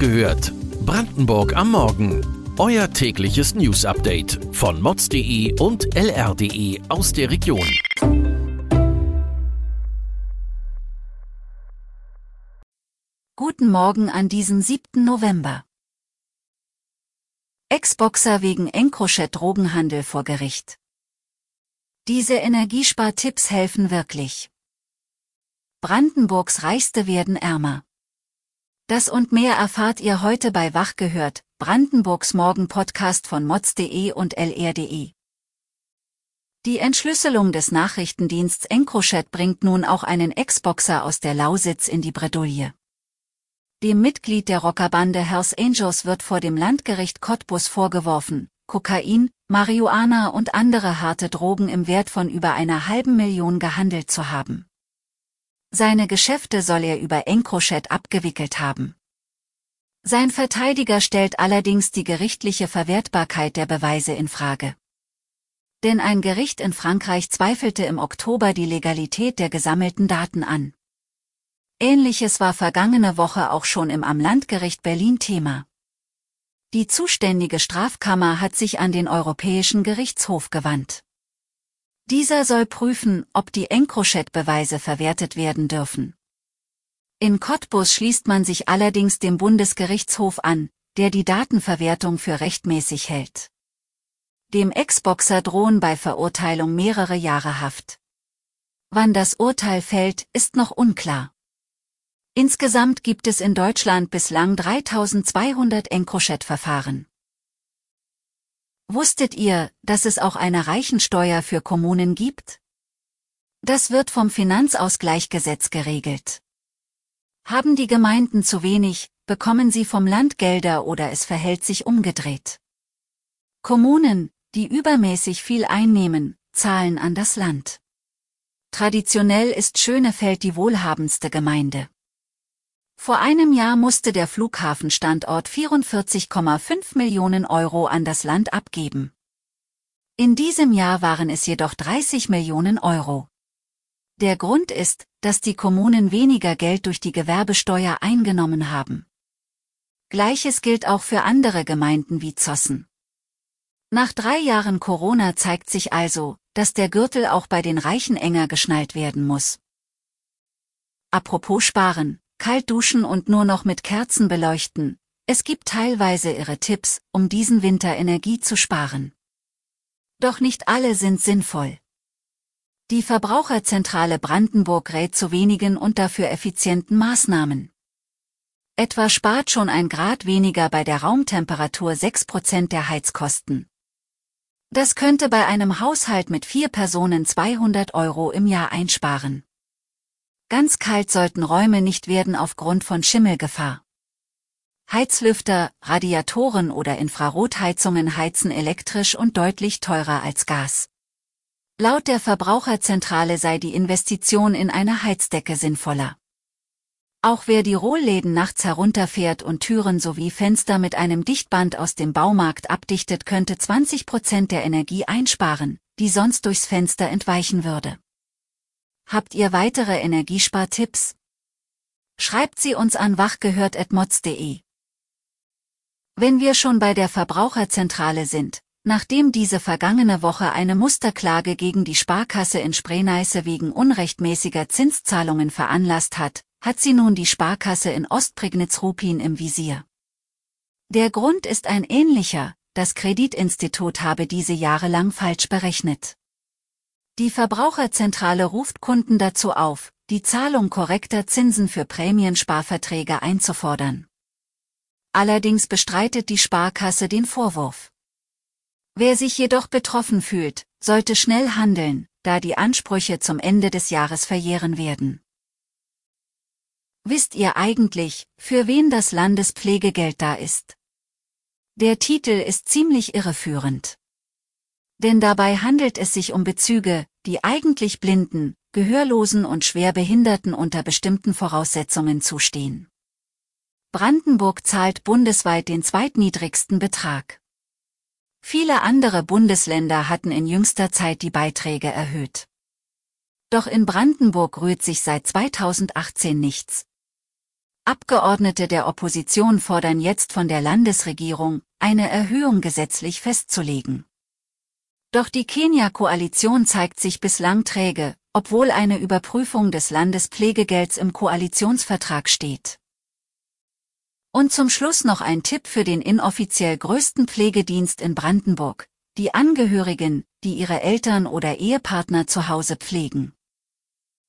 gehört. Brandenburg am Morgen. Euer tägliches News-Update von mods.de und lr.de aus der Region. Guten Morgen an diesem 7. November. Ex-Boxer wegen Encrochat-Drogenhandel vor Gericht. Diese Energiespartipps helfen wirklich. Brandenburgs Reichste werden ärmer. Das und mehr erfahrt ihr heute bei Wach gehört, Brandenburgs Morgen-Podcast von mods.de und lr.de. Die Entschlüsselung des Nachrichtendiensts Encrochat bringt nun auch einen Ex-Boxer aus der Lausitz in die Bredouille. Dem Mitglied der Rockerbande Hells Angels wird vor dem Landgericht Cottbus vorgeworfen, Kokain, Marihuana und andere harte Drogen im Wert von über einer halben Million gehandelt zu haben. Seine Geschäfte soll er über Encrochat abgewickelt haben. Sein Verteidiger stellt allerdings die gerichtliche Verwertbarkeit der Beweise in Frage. Denn ein Gericht in Frankreich zweifelte im Oktober die Legalität der gesammelten Daten an. Ähnliches war vergangene Woche auch schon im Amtlandgericht Berlin Thema. Die zuständige Strafkammer hat sich an den Europäischen Gerichtshof gewandt. Dieser soll prüfen, ob die Encrochat-Beweise verwertet werden dürfen. In Cottbus schließt man sich allerdings dem Bundesgerichtshof an, der die Datenverwertung für rechtmäßig hält. Dem Ex-Boxer drohen bei Verurteilung mehrere Jahre Haft. Wann das Urteil fällt, ist noch unklar. Insgesamt gibt es in Deutschland bislang 3200 Encrochat-Verfahren. Wusstet ihr, dass es auch eine Reichensteuer für Kommunen gibt? Das wird vom Finanzausgleichgesetz geregelt. Haben die Gemeinden zu wenig, bekommen sie vom Land Gelder oder es verhält sich umgedreht. Kommunen, die übermäßig viel einnehmen, zahlen an das Land. Traditionell ist Schönefeld die wohlhabendste Gemeinde. Vor einem Jahr musste der Flughafenstandort 44,5 Millionen Euro an das Land abgeben. In diesem Jahr waren es jedoch 30 Millionen Euro. Der Grund ist, dass die Kommunen weniger Geld durch die Gewerbesteuer eingenommen haben. Gleiches gilt auch für andere Gemeinden wie Zossen. Nach drei Jahren Corona zeigt sich also, dass der Gürtel auch bei den Reichen enger geschnallt werden muss. Apropos Sparen, kalt duschen und nur noch mit Kerzen beleuchten. Es gibt teilweise ihre Tipps, um diesen Winter Energie zu sparen. Doch nicht alle sind sinnvoll. Die Verbraucherzentrale Brandenburg rät zu wenigen und dafür effizienten Maßnahmen. Etwa spart schon ein Grad weniger bei der Raumtemperatur 6% der Heizkosten. Das könnte bei einem Haushalt mit vier Personen 200 Euro im Jahr einsparen. Ganz kalt sollten Räume nicht werden aufgrund von Schimmelgefahr. Heizlüfter, Radiatoren oder Infrarotheizungen heizen elektrisch und deutlich teurer als Gas. Laut der Verbraucherzentrale sei die Investition in eine Heizdecke sinnvoller. Auch wer die Rollläden nachts herunterfährt und Türen sowie Fenster mit einem Dichtband aus dem Baumarkt abdichtet, könnte 20 Prozent der Energie einsparen, die sonst durchs Fenster entweichen würde. Habt ihr weitere Energiespartipps? Schreibt sie uns an wachgehört.mods.de. Wenn wir schon bei der Verbraucherzentrale sind, nachdem diese vergangene Woche eine Musterklage gegen die Sparkasse in Spreeneiße wegen unrechtmäßiger Zinszahlungen veranlasst hat, hat sie nun die Sparkasse in Ostprignitz-Rupin im Visier. Der Grund ist ein ähnlicher, das Kreditinstitut habe diese jahrelang falsch berechnet. Die Verbraucherzentrale ruft Kunden dazu auf, die Zahlung korrekter Zinsen für Prämiensparverträge einzufordern. Allerdings bestreitet die Sparkasse den Vorwurf. Wer sich jedoch betroffen fühlt, sollte schnell handeln, da die Ansprüche zum Ende des Jahres verjähren werden. Wisst ihr eigentlich, für wen das Landespflegegeld da ist? Der Titel ist ziemlich irreführend. Denn dabei handelt es sich um Bezüge, die eigentlich Blinden, Gehörlosen und Schwerbehinderten unter bestimmten Voraussetzungen zustehen. Brandenburg zahlt bundesweit den zweitniedrigsten Betrag. Viele andere Bundesländer hatten in jüngster Zeit die Beiträge erhöht. Doch in Brandenburg rührt sich seit 2018 nichts. Abgeordnete der Opposition fordern jetzt von der Landesregierung, eine Erhöhung gesetzlich festzulegen. Doch die Kenia-Koalition zeigt sich bislang träge, obwohl eine Überprüfung des Landespflegegelds im Koalitionsvertrag steht. Und zum Schluss noch ein Tipp für den inoffiziell größten Pflegedienst in Brandenburg, die Angehörigen, die ihre Eltern oder Ehepartner zu Hause pflegen.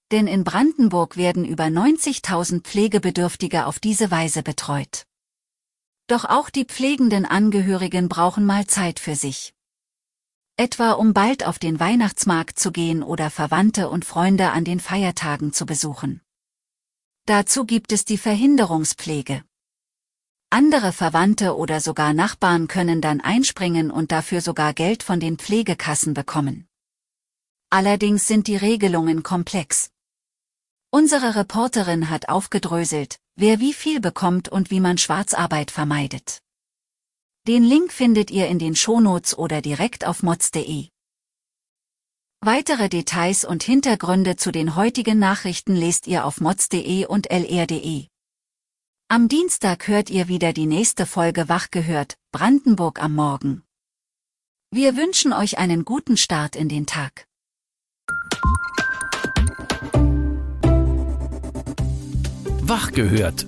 Denn in Brandenburg werden über 90.000 Pflegebedürftige auf diese Weise betreut. Doch auch die pflegenden Angehörigen brauchen mal Zeit für sich. Etwa um bald auf den Weihnachtsmarkt zu gehen oder Verwandte und Freunde an den Feiertagen zu besuchen. Dazu gibt es die Verhinderungspflege. Andere Verwandte oder sogar Nachbarn können dann einspringen und dafür sogar Geld von den Pflegekassen bekommen. Allerdings sind die Regelungen komplex. Unsere Reporterin hat aufgedröselt, wer wie viel bekommt und wie man Schwarzarbeit vermeidet. Den Link findet ihr in den Shownotes oder direkt auf mods.de. Weitere Details und Hintergründe zu den heutigen Nachrichten lest ihr auf mods.de und lr.de. Am Dienstag hört ihr wieder die nächste Folge Wach gehört, Brandenburg am Morgen. Wir wünschen euch einen guten Start in den Tag. Wach gehört.